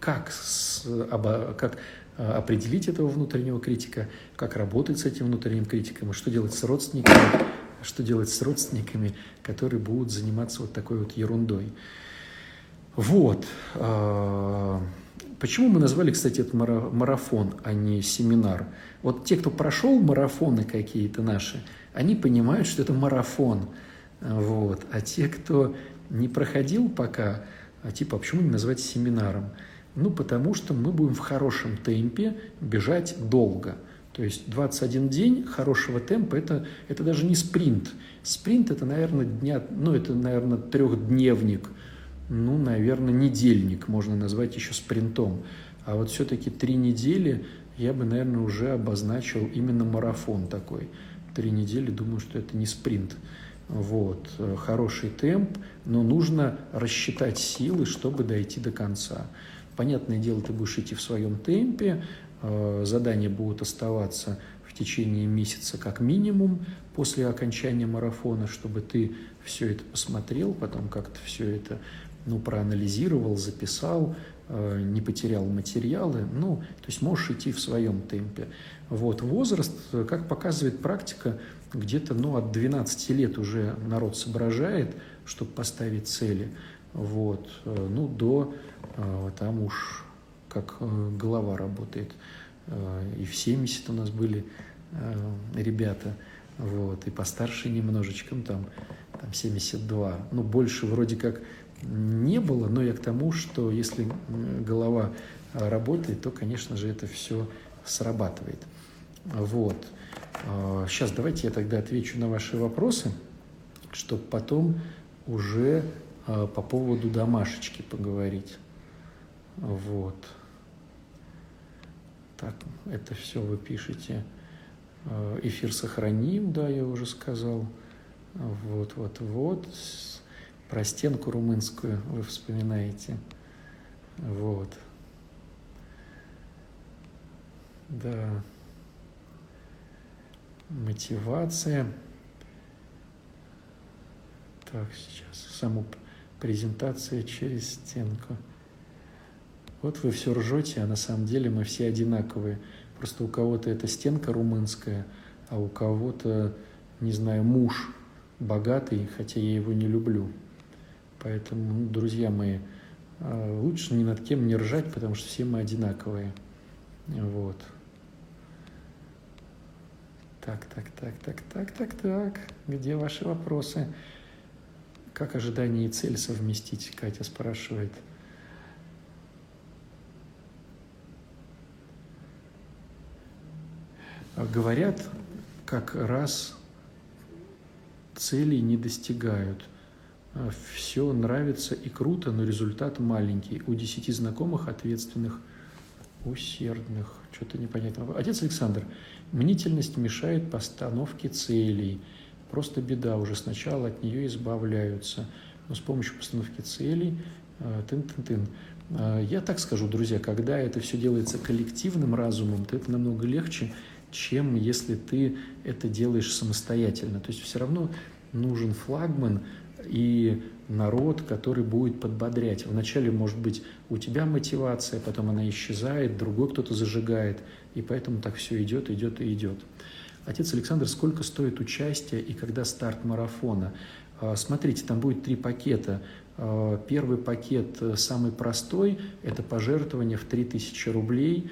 как, с, обо, как э, определить этого внутреннего критика, как работать с этим внутренним критиком, и что делать с родственниками, что делать с родственниками, которые будут заниматься вот такой вот ерундой. Вот. А, почему мы назвали, кстати, это марафон, а не семинар? Вот те, кто прошел марафоны какие-то наши, они понимают, что это марафон. Вот. А те, кто не проходил пока, а типа, а почему не назвать семинаром? Ну, потому что мы будем в хорошем темпе бежать долго – то есть 21 день хорошего темпа это, – это даже не спринт. Спринт – это, наверное, дня, ну, это, наверное, трехдневник, ну, наверное, недельник можно назвать еще спринтом. А вот все-таки три недели я бы, наверное, уже обозначил именно марафон такой. Три недели, думаю, что это не спринт. Вот, хороший темп, но нужно рассчитать силы, чтобы дойти до конца. Понятное дело, ты будешь идти в своем темпе, э, задания будут оставаться в течение месяца как минимум после окончания марафона, чтобы ты все это посмотрел, потом как-то все это ну, проанализировал, записал, э, не потерял материалы, ну, то есть можешь идти в своем темпе. Вот, возраст, как показывает практика, где-то, ну, от 12 лет уже народ соображает, чтобы поставить цели, вот, э, ну, до, э, там уж как голова работает. И в 70 у нас были ребята, вот, и постарше немножечко, ну, там, там 72, ну, больше вроде как не было, но я к тому, что если голова работает, то, конечно же, это все срабатывает. Вот. Сейчас давайте я тогда отвечу на ваши вопросы, чтобы потом уже по поводу домашечки поговорить. Вот. Так, это все вы пишете. А, эфир сохраним, да, я уже сказал. Вот, вот, вот. Про стенку румынскую вы вспоминаете. Вот. Да. Мотивация. Так, сейчас саму презентация через стенку. Вот вы все ржете, а на самом деле мы все одинаковые. Просто у кого-то это стенка румынская, а у кого-то, не знаю, муж богатый, хотя я его не люблю. Поэтому, ну, друзья мои, а, лучше ни над кем не ржать, потому что все мы одинаковые. Вот. Так, так, так, так, так, так, так. Где ваши вопросы? Как ожидание и цель совместить, Катя спрашивает. Говорят, как раз целей не достигают. А, все нравится и круто, но результат маленький. У десяти знакомых ответственных, усердных, что-то непонятно. Отец Александр, мнительность мешает постановке целей. Просто беда, уже сначала от нее избавляются. Но с помощью постановки целей а, тын-тын-тын. А, я так скажу, друзья, когда это все делается коллективным разумом, то это намного легче, чем если ты это делаешь самостоятельно. То есть все равно нужен флагман, и народ, который будет подбодрять. Вначале, может быть, у тебя мотивация, потом она исчезает, другой кто-то зажигает, и поэтому так все идет, идет и идет. Отец Александр, сколько стоит участие и когда старт марафона? А, смотрите, там будет три пакета. А, первый пакет э, самый простой, это пожертвование в 3000 рублей,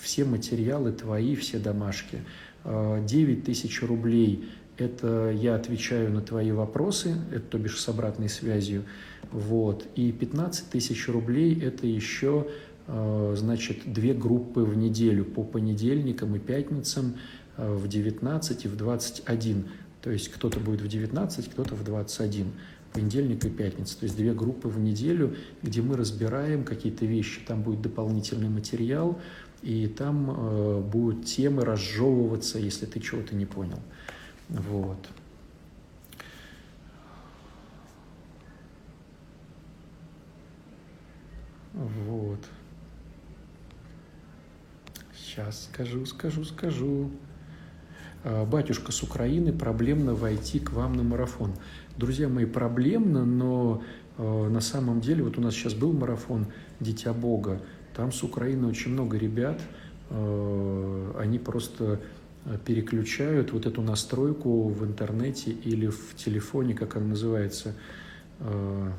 все материалы твои, все домашки. 9 тысяч рублей это я отвечаю на твои вопросы, это то бишь с обратной связью, вот, и 15 тысяч рублей – это еще, э, значит, две группы в неделю по понедельникам и пятницам э, в 19 и в 21, то есть кто-то будет в 19, кто-то в 21 понедельник и пятница, то есть две группы в неделю, где мы разбираем какие-то вещи, там будет дополнительный материал, и там э, будут темы разжевываться, если ты чего-то не понял. Вот. Вот. Сейчас скажу, скажу, скажу. А, батюшка с Украины, проблемно войти к вам на марафон. Друзья мои, проблемно, но э, на самом деле, вот у нас сейчас был марафон «Дитя Бога», там с Украины очень много ребят, э, они просто переключают вот эту настройку в интернете или в телефоне, как она называется, э,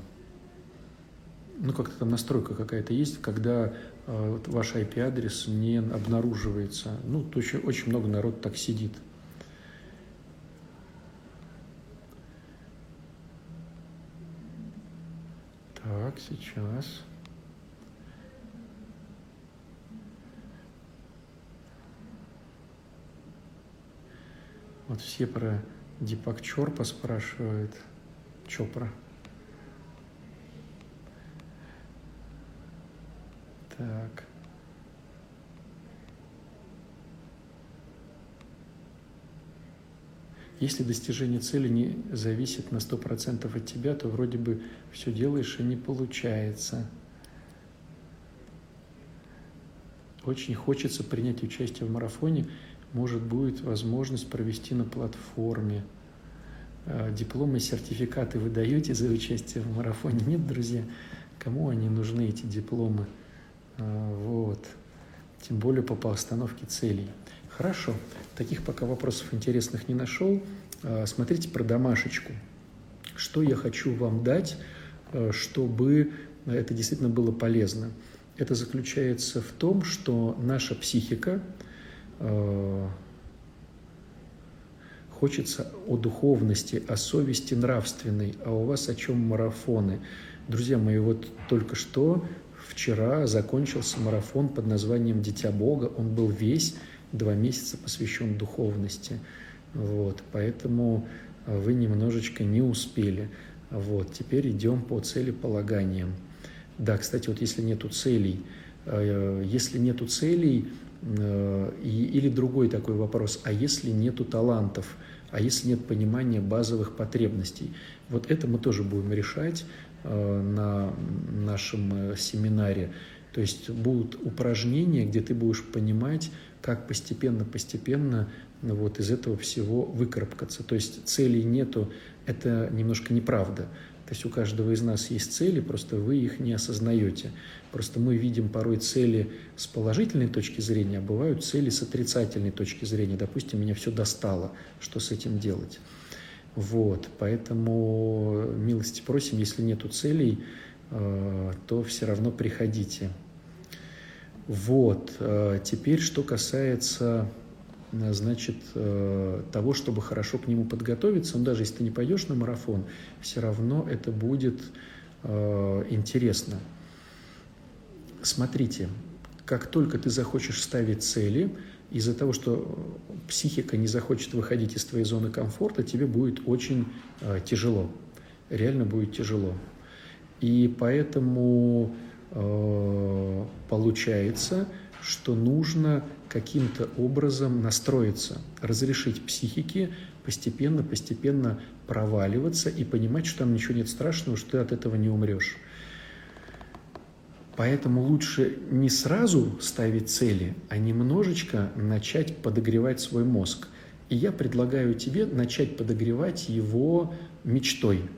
ну, как-то там настройка какая-то есть, когда э, ваш IP-адрес не обнаруживается. Ну, то еще очень много народ так сидит. Так, сейчас. Вот все про Дипак Чорпа спрашивают. Чопра. Так. Если достижение цели не зависит на 100% от тебя, то вроде бы все делаешь и не получается. Очень хочется принять участие в марафоне. Может, будет возможность провести на платформе. А, дипломы, сертификаты вы даете за участие в марафоне? Нет, друзья? Кому они нужны, эти дипломы? А, вот. Тем более по постановке целей. Хорошо. Таких пока вопросов интересных не нашел. А, смотрите про домашечку. Что я хочу вам дать, чтобы это действительно было полезно? Это заключается в том, что наша психика а, хочется о духовности, о совести нравственной, а у вас о чем марафоны. Друзья мои, вот только что вчера закончился марафон под названием «Дитя Бога». Он был весь два месяца посвящен духовности. Вот, поэтому э, вы немножечко не успели. Вот, теперь идем по целеполаганиям. Да, кстати, вот если нету целей, э, если нету целей, э, или другой такой вопрос, а если нету талантов, а если нет понимания базовых потребностей? Вот это мы тоже будем решать на нашем семинаре. То есть будут упражнения, где ты будешь понимать, как постепенно-постепенно вот из этого всего выкарабкаться. То есть целей нету, это немножко неправда. То есть у каждого из нас есть цели, просто вы их не осознаете. Просто мы видим порой цели с положительной точки зрения, а бывают цели с отрицательной точки зрения. Допустим, меня все достало, что с этим делать. Вот, поэтому милости просим, если нету целей, э, то все равно приходите. Вот. Э, теперь, что касается значит, э, того, чтобы хорошо к нему подготовиться, ну, даже если ты не пойдешь на марафон, все равно это будет интересно. Смотрите, как только ты захочешь ставить цели, из-за того, что психика не захочет выходить из твоей зоны комфорта, тебе будет очень тяжело. Реально будет тяжело. И поэтому Э, получается, что нужно каким-то образом настроиться, разрешить психике постепенно-постепенно проваливаться и понимать, что там ничего нет страшного, что ты от этого не умрешь. Поэтому лучше не сразу ставить цели, а немножечко начать подогревать свой мозг. И я предлагаю тебе начать подогревать его мечтой.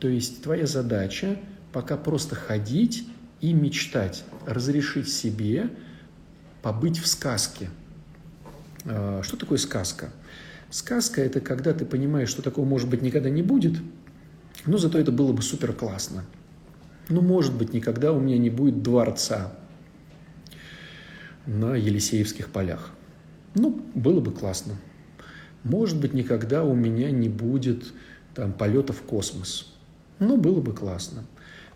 То есть твоя задача пока просто ходить и мечтать, разрешить себе побыть в сказке. А, что такое сказка? Сказка – это когда ты понимаешь, что такого, может быть, никогда не будет, но зато это было бы супер классно. Ну, может быть, никогда у меня не будет дворца на Елисеевских полях. Ну, было бы классно. Может быть, никогда у меня не будет там полета в космос. Ну, было бы классно.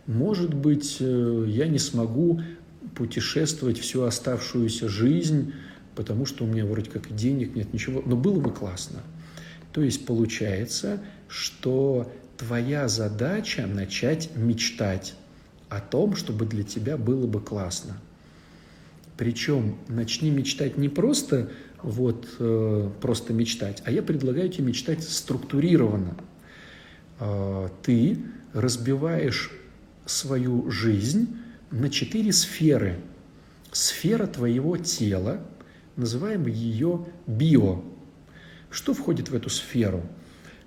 Может быть, э, я не смогу путешествовать всю оставшуюся жизнь, потому что у меня вроде как и денег нет, ничего, но было бы классно. То есть получается, что твоя задача начать мечтать о том, чтобы для тебя было бы классно. Причем начни мечтать не просто вот э, просто мечтать, а я предлагаю тебе мечтать структурированно. Э, ты разбиваешь свою жизнь на четыре сферы. Сфера твоего тела, называем ее био. Что входит в эту сферу?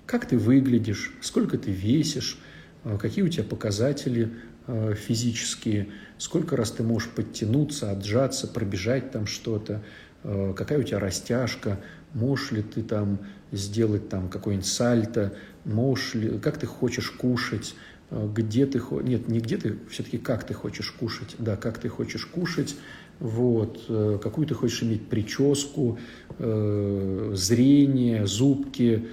Как ты выглядишь, сколько ты весишь, э, какие у тебя показатели э, физические, сколько раз ты можешь подтянуться, отжаться, пробежать там что-то, э, какая у тебя растяжка, можешь ли ты там сделать там какой-нибудь сальто, можешь ли, как ты хочешь кушать, где ты хочешь, нет, не где ты, все-таки как ты хочешь кушать, да, как ты хочешь кушать, вот, э, какую ты хочешь иметь прическу, э, зрение, зубки,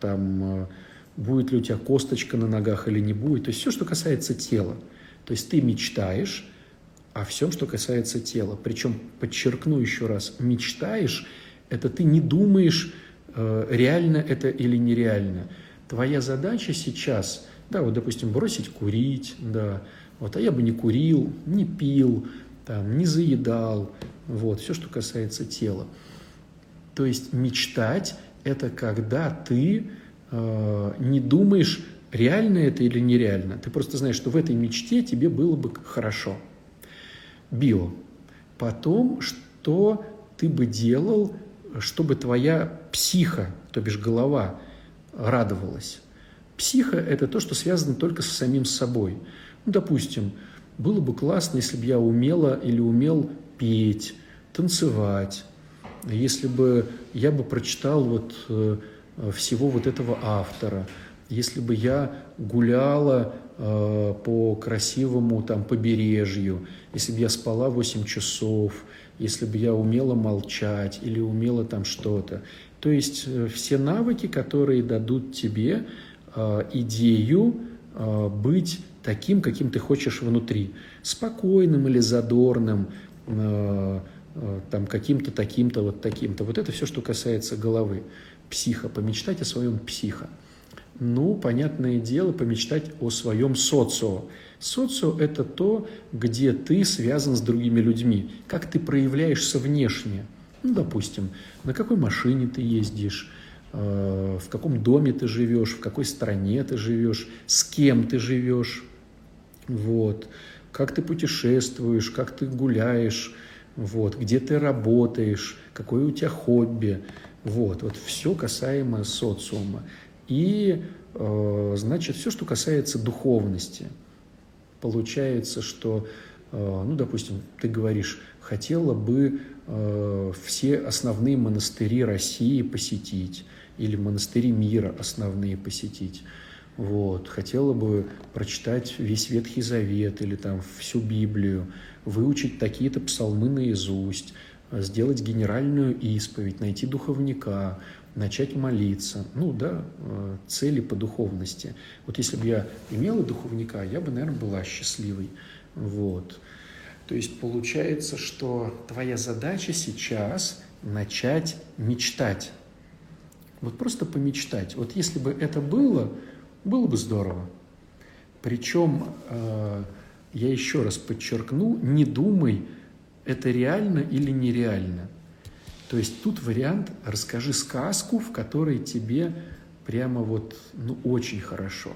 там, будет ли у тебя косточка на ногах или не будет, то есть все, что касается тела. То есть ты мечтаешь о всем, что касается тела. Причем, подчеркну еще раз, мечтаешь, это ты не думаешь, реально это или нереально. Твоя задача сейчас – да, вот, допустим, бросить курить, да, Вот, а я бы не курил, не пил, там, не заедал, вот, все, что касается тела. То есть мечтать – это когда ты э, не думаешь, реально это или нереально. Ты просто знаешь, что в этой мечте тебе было бы хорошо. Био. Потом, что ты бы делал, чтобы твоя психа, то бишь голова, радовалась. Психа – это то, что связано только со самим собой. Ну, допустим, было бы классно, если бы я умела или умел петь, танцевать, если бы я бы прочитал вот э, всего вот этого автора, если бы я гуляла э, по красивому там побережью, если бы я спала 8 часов, если бы я умела молчать или умела там что-то. То есть э, все навыки, которые дадут тебе идею э, быть таким, каким ты хочешь внутри. Спокойным или задорным, э, э, там каким-то таким-то, вот таким-то. Вот это все, что касается головы. Психа. Помечтать о своем психа. Ну, понятное дело, помечтать о своем социо. Социо – это то, где ты связан с другими людьми, как ты проявляешься внешне. Ну, допустим, на какой машине ты ездишь, э, в каком доме ты живешь, в какой стране ты живешь, с кем ты живешь, вот, как ты путешествуешь, как ты гуляешь, вот, где ты работаешь, какое у тебя хобби, вот, вот все касаемо социума. И, э, значит, все, что касается духовности. Получается, что, э, ну, допустим, ты говоришь, хотела бы э, все основные монастыри России посетить или монастыри мира основные посетить. Вот. Хотела бы прочитать весь Ветхий Завет или там всю Библию, выучить такие-то псалмы наизусть, сделать генеральную исповедь, найти духовника, начать молиться. Ну да, э, цели по духовности. Вот если бы я имела духовника, я бы, наверное, была счастливой. Вот. То есть получается, что твоя задача сейчас начать мечтать. Вот просто помечтать. Вот если бы это было, было бы здорово. Причем, э, я еще раз подчеркну, не думай, это реально или нереально. То есть тут вариант «расскажи сказку, в которой тебе прямо вот ну, очень хорошо».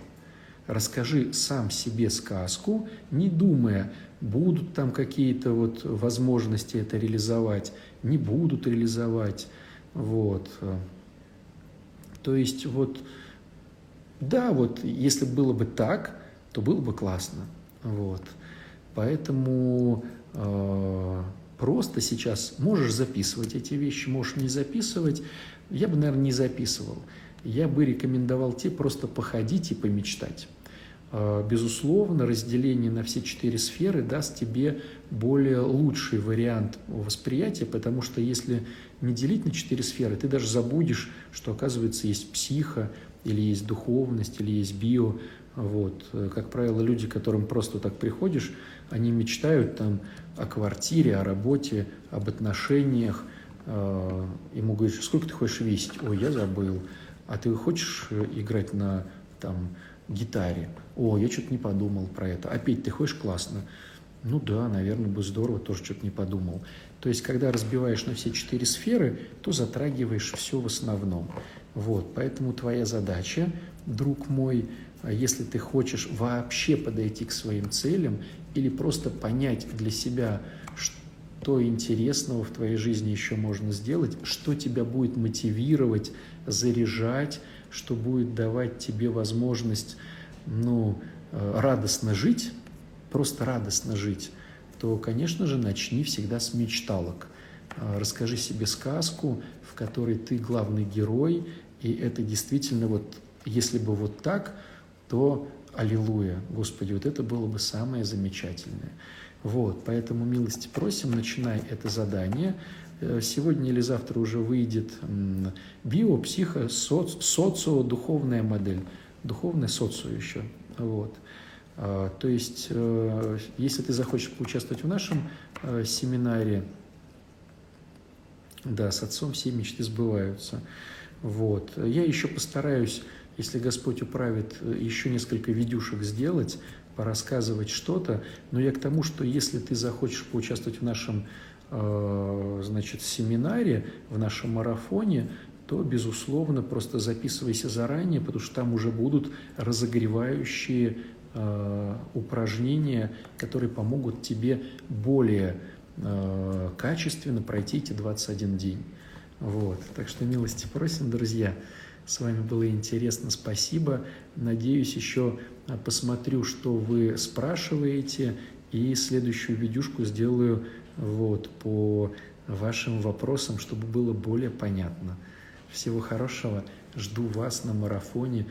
Расскажи сам себе сказку, не думая, будут там какие-то вот возможности это реализовать, не будут реализовать. Вот. То есть вот, да, вот если было бы так, то было бы классно. Вот. Поэтому э, просто сейчас можешь записывать эти вещи, можешь не записывать. Я бы, наверное, не записывал. Я бы рекомендовал тебе просто походить и помечтать. А, безусловно, разделение на все четыре сферы даст тебе более лучший вариант восприятия, потому что если не делить на четыре сферы, ты даже забудешь, что, оказывается, есть психа, или есть духовность, или есть био. Вот. Как правило, люди, к которым просто так приходишь, они мечтают там о квартире, о работе, об отношениях. А, ему говоришь, сколько ты хочешь весить? Ой, я забыл. А ты хочешь играть на там, гитаре? О, я что-то не подумал про это. А петь ты хочешь классно? Ну да, наверное, бы здорово, тоже что-то не подумал. То есть, когда разбиваешь на все четыре сферы, то затрагиваешь все в основном. Вот, поэтому твоя задача, друг мой, если ты хочешь вообще подойти к своим целям или просто понять для себя, что интересного в твоей жизни еще можно сделать, что тебя будет мотивировать, заряжать, что будет давать тебе возможность ну, э, радостно жить, просто радостно жить, то, конечно же, начни всегда с мечталок. Э, расскажи себе сказку, в которой ты главный герой, и это действительно вот, если бы вот так, то аллилуйя, Господи, вот это было бы самое замечательное. Вот, поэтому милости просим, начинай это задание. Э, сегодня или завтра уже выйдет био, психо, соц, социо, духовная модель. Духовное социо еще. Вот. А, то есть, э, если ты захочешь поучаствовать в нашем э, семинаре, да, с отцом все мечты сбываются. Вот. Я еще постараюсь, если Господь управит, еще несколько видюшек сделать порассказывать что-то, но я к тому, что если ты захочешь поучаствовать в нашем э, значит, семинаре, в нашем марафоне, то, безусловно, просто записывайся заранее, потому что там уже будут разогревающие э, упражнения, которые помогут тебе более э, качественно пройти эти 21 день. Вот. Так что милости просим, друзья. С вами было интересно, спасибо. Надеюсь, еще а, посмотрю, что вы спрашиваете, и следующую видюшку сделаю вот, по вашим вопросам, чтобы было более понятно. Всего хорошего. Жду вас на марафоне